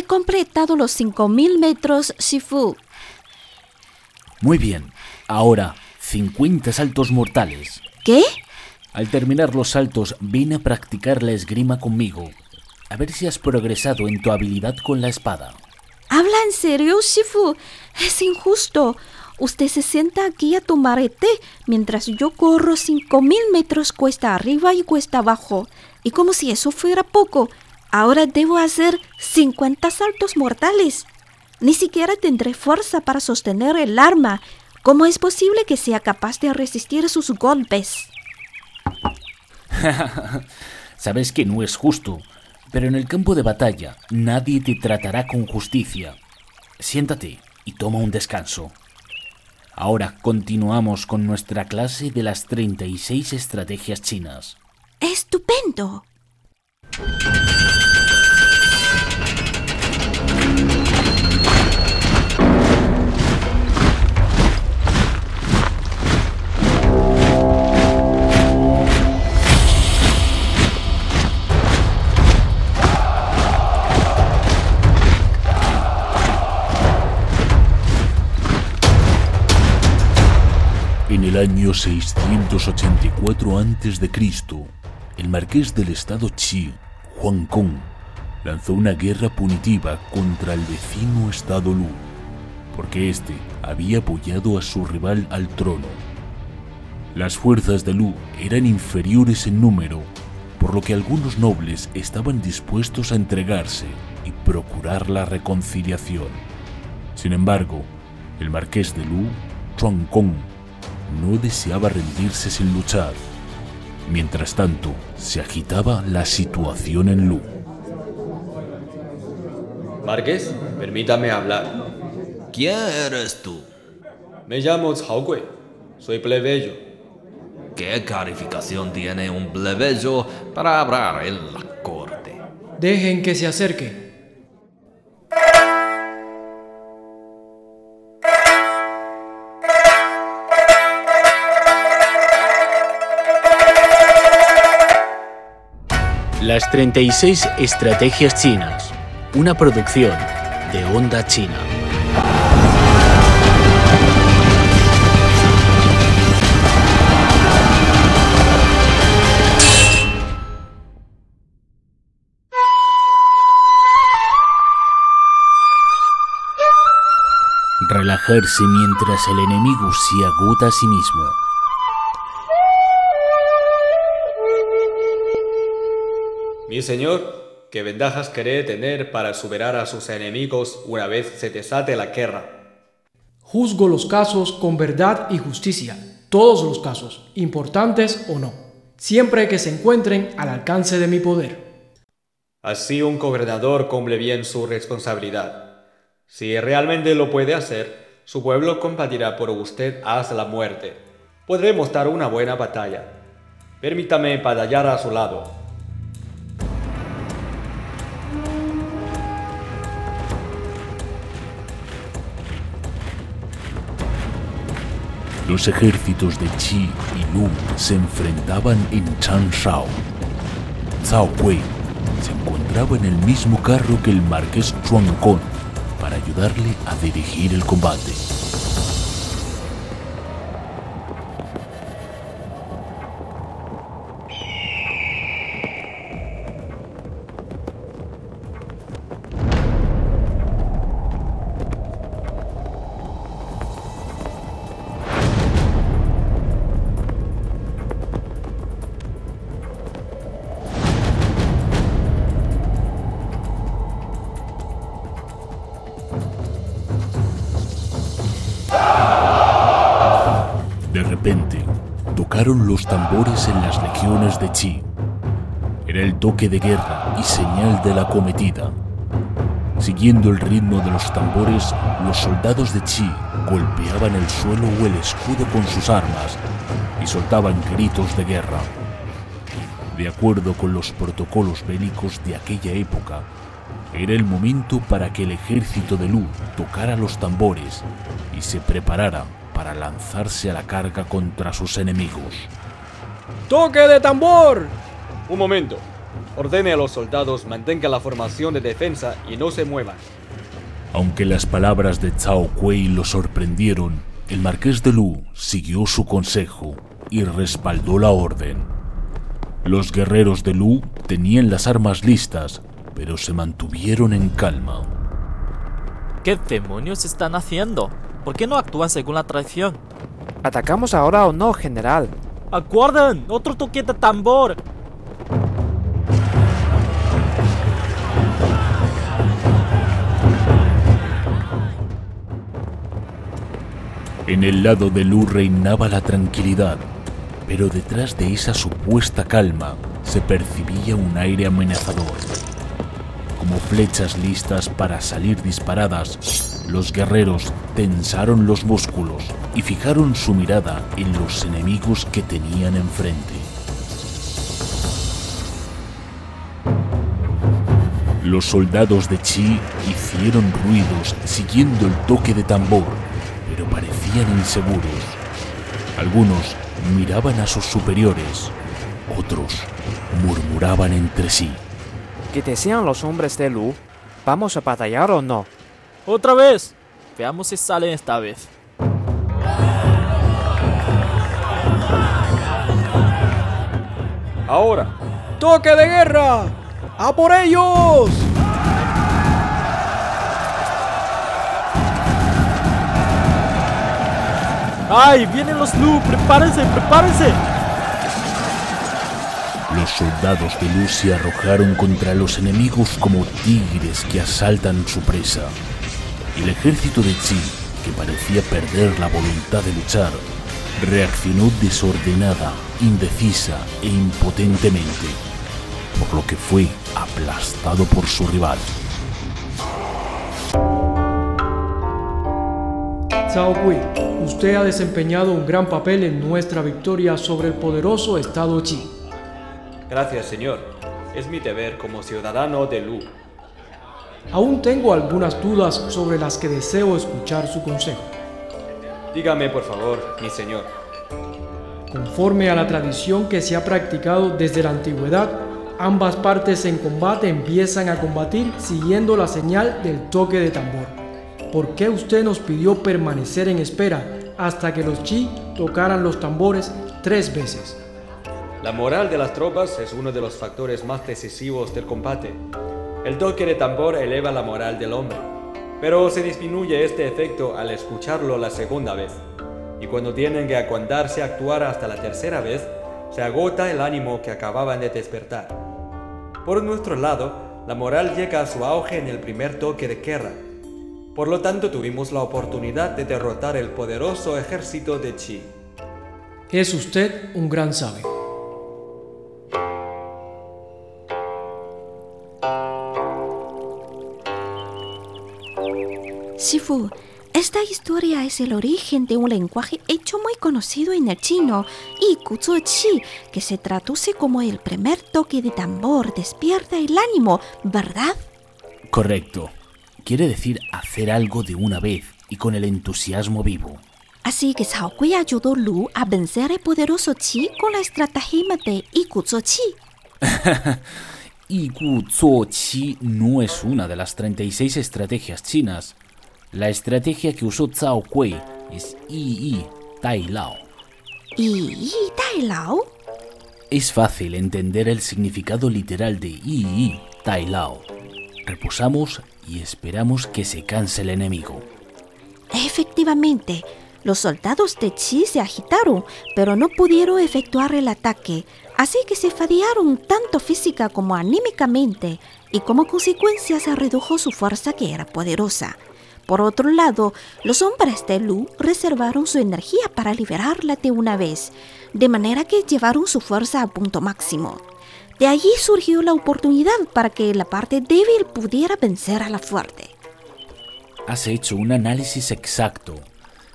He completado los 5.000 metros Shifu. Muy bien. Ahora, 50 saltos mortales. ¿Qué? Al terminar los saltos, ven a practicar la esgrima conmigo. A ver si has progresado en tu habilidad con la espada. ¿Habla en serio, Shifu? Es injusto. Usted se sienta aquí a tomar té mientras yo corro 5.000 metros cuesta arriba y cuesta abajo. Y como si eso fuera poco, ahora debo hacer 50 saltos mortales. Ni siquiera tendré fuerza para sostener el arma. ¿Cómo es posible que sea capaz de resistir sus golpes? Sabes que no es justo, pero en el campo de batalla nadie te tratará con justicia. Siéntate y toma un descanso. Ahora continuamos con nuestra clase de las 36 estrategias chinas. ¡Estupendo! En el año 684 a.C., el marqués del estado Qi, Huang Kong, lanzó una guerra punitiva contra el vecino estado Lu, porque éste había apoyado a su rival al trono. Las fuerzas de Lu eran inferiores en número, por lo que algunos nobles estaban dispuestos a entregarse y procurar la reconciliación. Sin embargo, el marqués de Lu, Chuan Kong, no deseaba rendirse sin luchar. Mientras tanto, se agitaba la situación en Lu. Marqués, permítame hablar. ¿Quién eres tú? Me llamo Cao Gui. Soy plebeyo. ¿Qué calificación tiene un plebeyo para hablar en la corte? Dejen que se acerque. Las 36 estrategias chinas. Una producción de Onda China. Relajarse mientras el enemigo se agota a sí mismo. Mi señor, ¿qué ventajas cree tener para superar a sus enemigos una vez se desate la guerra? Juzgo los casos con verdad y justicia, todos los casos, importantes o no, siempre que se encuentren al alcance de mi poder. Así un gobernador cumple bien su responsabilidad. Si realmente lo puede hacer, su pueblo combatirá por usted hasta la muerte. Podremos dar una buena batalla. Permítame batallar a su lado. Los ejércitos de Qi y Lu se enfrentaban en Chanshao. Zhao Kui se encontraba en el mismo carro que el marqués Chuan Kong para ayudarle a dirigir el combate. Repente, tocaron los tambores en las legiones de Qi. Era el toque de guerra y señal de la cometida. Siguiendo el ritmo de los tambores, los soldados de Qi golpeaban el suelo o el escudo con sus armas y soltaban gritos de guerra. De acuerdo con los protocolos bélicos de aquella época, era el momento para que el ejército de Lu tocara los tambores y se preparara para lanzarse a la carga contra sus enemigos. ¡Toque de tambor! Un momento. Ordene a los soldados mantengan la formación de defensa y no se muevan. Aunque las palabras de Cao Kuei lo sorprendieron, el marqués de Lu siguió su consejo y respaldó la orden. Los guerreros de Lu tenían las armas listas, pero se mantuvieron en calma. ¿Qué demonios están haciendo? ¿Por qué no actúan según la tradición? ¿Atacamos ahora o no, general? ¡Aguarden! ¡Otro toque de tambor! En el lado de Lu reinaba la tranquilidad, pero detrás de esa supuesta calma se percibía un aire amenazador. Como flechas listas para salir disparadas, los guerreros tensaron los músculos y fijaron su mirada en los enemigos que tenían enfrente. Los soldados de Chi hicieron ruidos siguiendo el toque de tambor, pero parecían inseguros. Algunos miraban a sus superiores, otros murmuraban entre sí. ¿Qué decían los hombres de Lu? ¿Vamos a batallar o no? ¡Otra vez! Veamos si salen esta vez. Ahora, ¡Toque de guerra! ¡A por ellos! ¡Ay! ¡Vienen los Lu! ¡Prepárense! ¡Prepárense! Los soldados de Lu se arrojaron contra los enemigos como tigres que asaltan su presa. El ejército de Chi, que parecía perder la voluntad de luchar, reaccionó desordenada, indecisa e impotentemente, por lo que fue aplastado por su rival. Cao Kui, usted ha desempeñado un gran papel en nuestra victoria sobre el poderoso Estado Qi. gracias señor. Es mi deber como ciudadano de Lu. Aún tengo algunas dudas sobre las que deseo escuchar su consejo. Dígame por favor, mi señor. Conforme a la tradición que se ha practicado desde la antigüedad, ambas partes en combate empiezan a combatir siguiendo la señal del toque de tambor. ¿Por qué usted nos pidió permanecer en espera hasta que los chi tocaran los tambores tres veces? La moral de las tropas es uno de los factores más decisivos del combate. El toque de tambor eleva la moral del hombre, pero se disminuye este efecto al escucharlo la segunda vez. Y cuando tienen que aguantarse a actuar hasta la tercera vez, se agota el ánimo que acababan de despertar. Por nuestro lado, la moral llega a su auge en el primer toque de guerra. Por lo tanto, tuvimos la oportunidad de derrotar el poderoso ejército de Chi. Es usted un gran sabio. Shifu, esta historia es el origen de un lenguaje hecho muy conocido en el chino, y Chi, que se traduce como el primer toque de tambor despierta el ánimo, ¿verdad? Correcto. Quiere decir hacer algo de una vez y con el entusiasmo vivo. Así que Cao Kui ayudó Lu a vencer el poderoso Chi con la estratagema de Chi. Zuo Qi no es una de las 36 estrategias chinas. La estrategia que usó Zhao Kui es Yi Yi Tai Lao. ¿Y Yi Tai Lao? Es fácil entender el significado literal de Yi Yi Tai Lao. Reposamos y esperamos que se canse el enemigo. Efectivamente, los soldados de Qi se agitaron, pero no pudieron efectuar el ataque, así que se fadiaron tanto física como anímicamente, y como consecuencia se redujo su fuerza que era poderosa. Por otro lado, los hombres de Lu reservaron su energía para liberarla de una vez, de manera que llevaron su fuerza a punto máximo. De allí surgió la oportunidad para que la parte débil pudiera vencer a la fuerte. Has hecho un análisis exacto.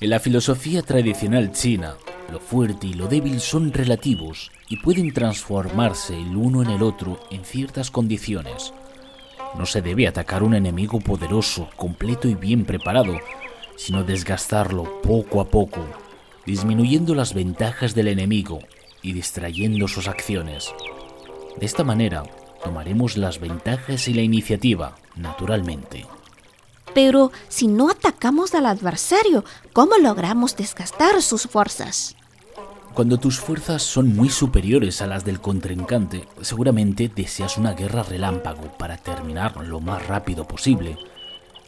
En la filosofía tradicional china, lo fuerte y lo débil son relativos y pueden transformarse el uno en el otro en ciertas condiciones. No se debe atacar un enemigo poderoso, completo y bien preparado, sino desgastarlo poco a poco, disminuyendo las ventajas del enemigo y distrayendo sus acciones. De esta manera, tomaremos las ventajas y la iniciativa, naturalmente. Pero si no atacamos al adversario, ¿cómo logramos desgastar sus fuerzas? Cuando tus fuerzas son muy superiores a las del contrincante, seguramente deseas una guerra relámpago para terminar lo más rápido posible.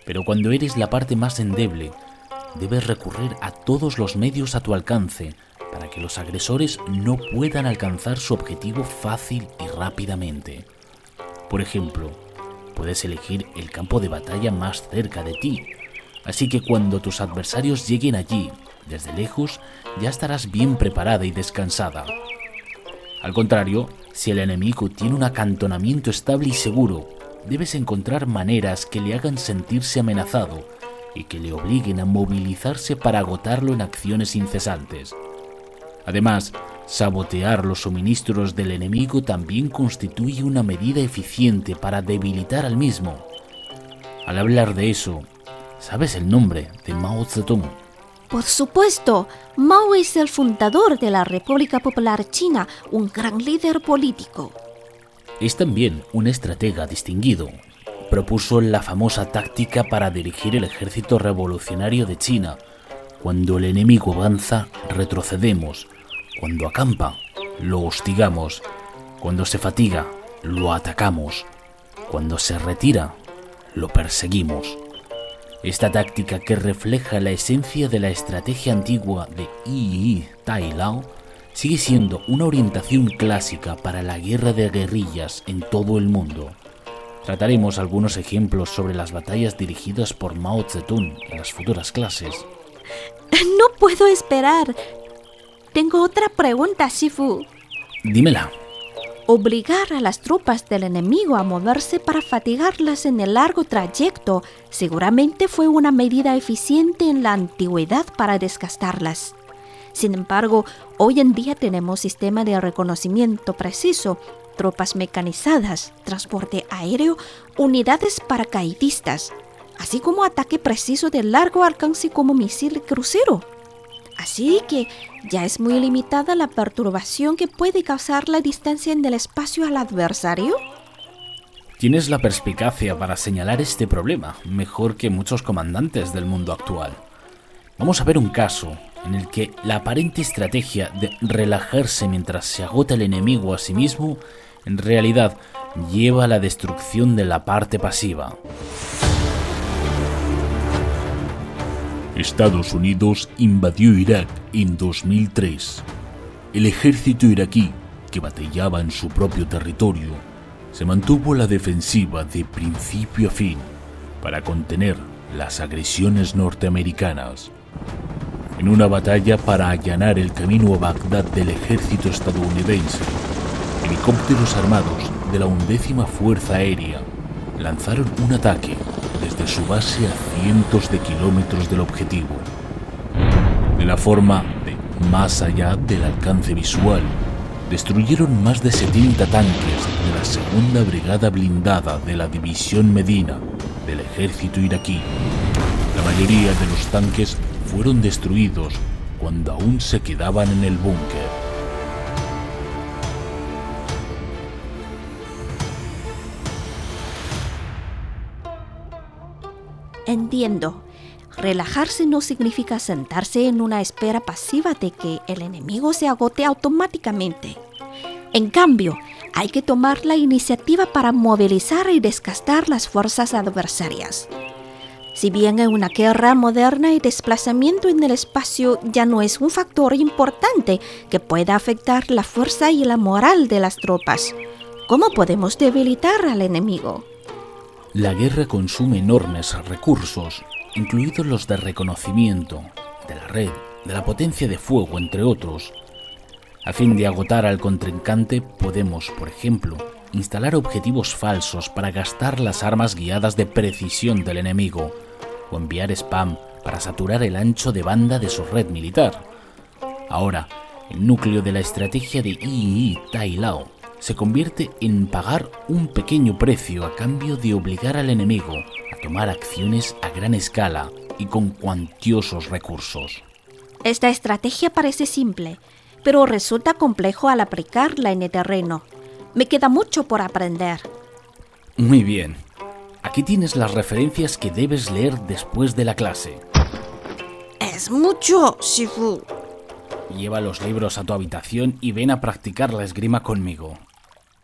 Pero cuando eres la parte más endeble, debes recurrir a todos los medios a tu alcance para que los agresores no puedan alcanzar su objetivo fácil y rápidamente. Por ejemplo, puedes elegir el campo de batalla más cerca de ti, así que cuando tus adversarios lleguen allí, desde lejos, ya estarás bien preparada y descansada. Al contrario, si el enemigo tiene un acantonamiento estable y seguro, debes encontrar maneras que le hagan sentirse amenazado y que le obliguen a movilizarse para agotarlo en acciones incesantes. Además, sabotear los suministros del enemigo también constituye una medida eficiente para debilitar al mismo. Al hablar de eso, ¿sabes el nombre de Mao Zedong? Por supuesto, Mao es el fundador de la República Popular China, un gran líder político. Es también un estratega distinguido. Propuso la famosa táctica para dirigir el ejército revolucionario de China. Cuando el enemigo avanza, retrocedemos. Cuando acampa, lo hostigamos. Cuando se fatiga, lo atacamos. Cuando se retira, lo perseguimos. Esta táctica que refleja la esencia de la estrategia antigua de Yi Tai Lao sigue siendo una orientación clásica para la guerra de guerrillas en todo el mundo. Trataremos algunos ejemplos sobre las batallas dirigidas por Mao Zedong en las futuras clases. No puedo esperar. Tengo otra pregunta, Shifu. Dímela. Obligar a las tropas del enemigo a moverse para fatigarlas en el largo trayecto seguramente fue una medida eficiente en la antigüedad para desgastarlas. Sin embargo, hoy en día tenemos sistema de reconocimiento preciso, tropas mecanizadas, transporte aéreo, unidades paracaidistas, así como ataque preciso de largo alcance como misil crucero. Así que ya es muy limitada la perturbación que puede causar la distancia en el espacio al adversario. Tienes la perspicacia para señalar este problema, mejor que muchos comandantes del mundo actual. Vamos a ver un caso en el que la aparente estrategia de relajarse mientras se agota el enemigo a sí mismo, en realidad lleva a la destrucción de la parte pasiva. Estados Unidos invadió Irak en 2003. El ejército iraquí, que batallaba en su propio territorio, se mantuvo a la defensiva de principio a fin para contener las agresiones norteamericanas. En una batalla para allanar el camino a Bagdad del ejército estadounidense, helicópteros armados de la undécima Fuerza Aérea lanzaron un ataque desde su base a cientos de kilómetros del objetivo. De la forma de más allá del alcance visual, destruyeron más de 70 tanques de la segunda brigada blindada de la división Medina del ejército iraquí. La mayoría de los tanques fueron destruidos cuando aún se quedaban en el búnker. Entiendo. Relajarse no significa sentarse en una espera pasiva de que el enemigo se agote automáticamente. En cambio, hay que tomar la iniciativa para movilizar y desgastar las fuerzas adversarias. Si bien en una guerra moderna el desplazamiento en el espacio ya no es un factor importante que pueda afectar la fuerza y la moral de las tropas, ¿cómo podemos debilitar al enemigo? La guerra consume enormes recursos, incluidos los de reconocimiento, de la red, de la potencia de fuego, entre otros. A fin de agotar al contrincante, podemos, por ejemplo, instalar objetivos falsos para gastar las armas guiadas de precisión del enemigo, o enviar spam para saturar el ancho de banda de su red militar. Ahora, el núcleo de la estrategia de Yi Tai Lao se convierte en pagar un pequeño precio a cambio de obligar al enemigo a tomar acciones a gran escala y con cuantiosos recursos. Esta estrategia parece simple, pero resulta complejo al aplicarla en el terreno. Me queda mucho por aprender. Muy bien. Aquí tienes las referencias que debes leer después de la clase. Es mucho, Shifu. Lleva los libros a tu habitación y ven a practicar la esgrima conmigo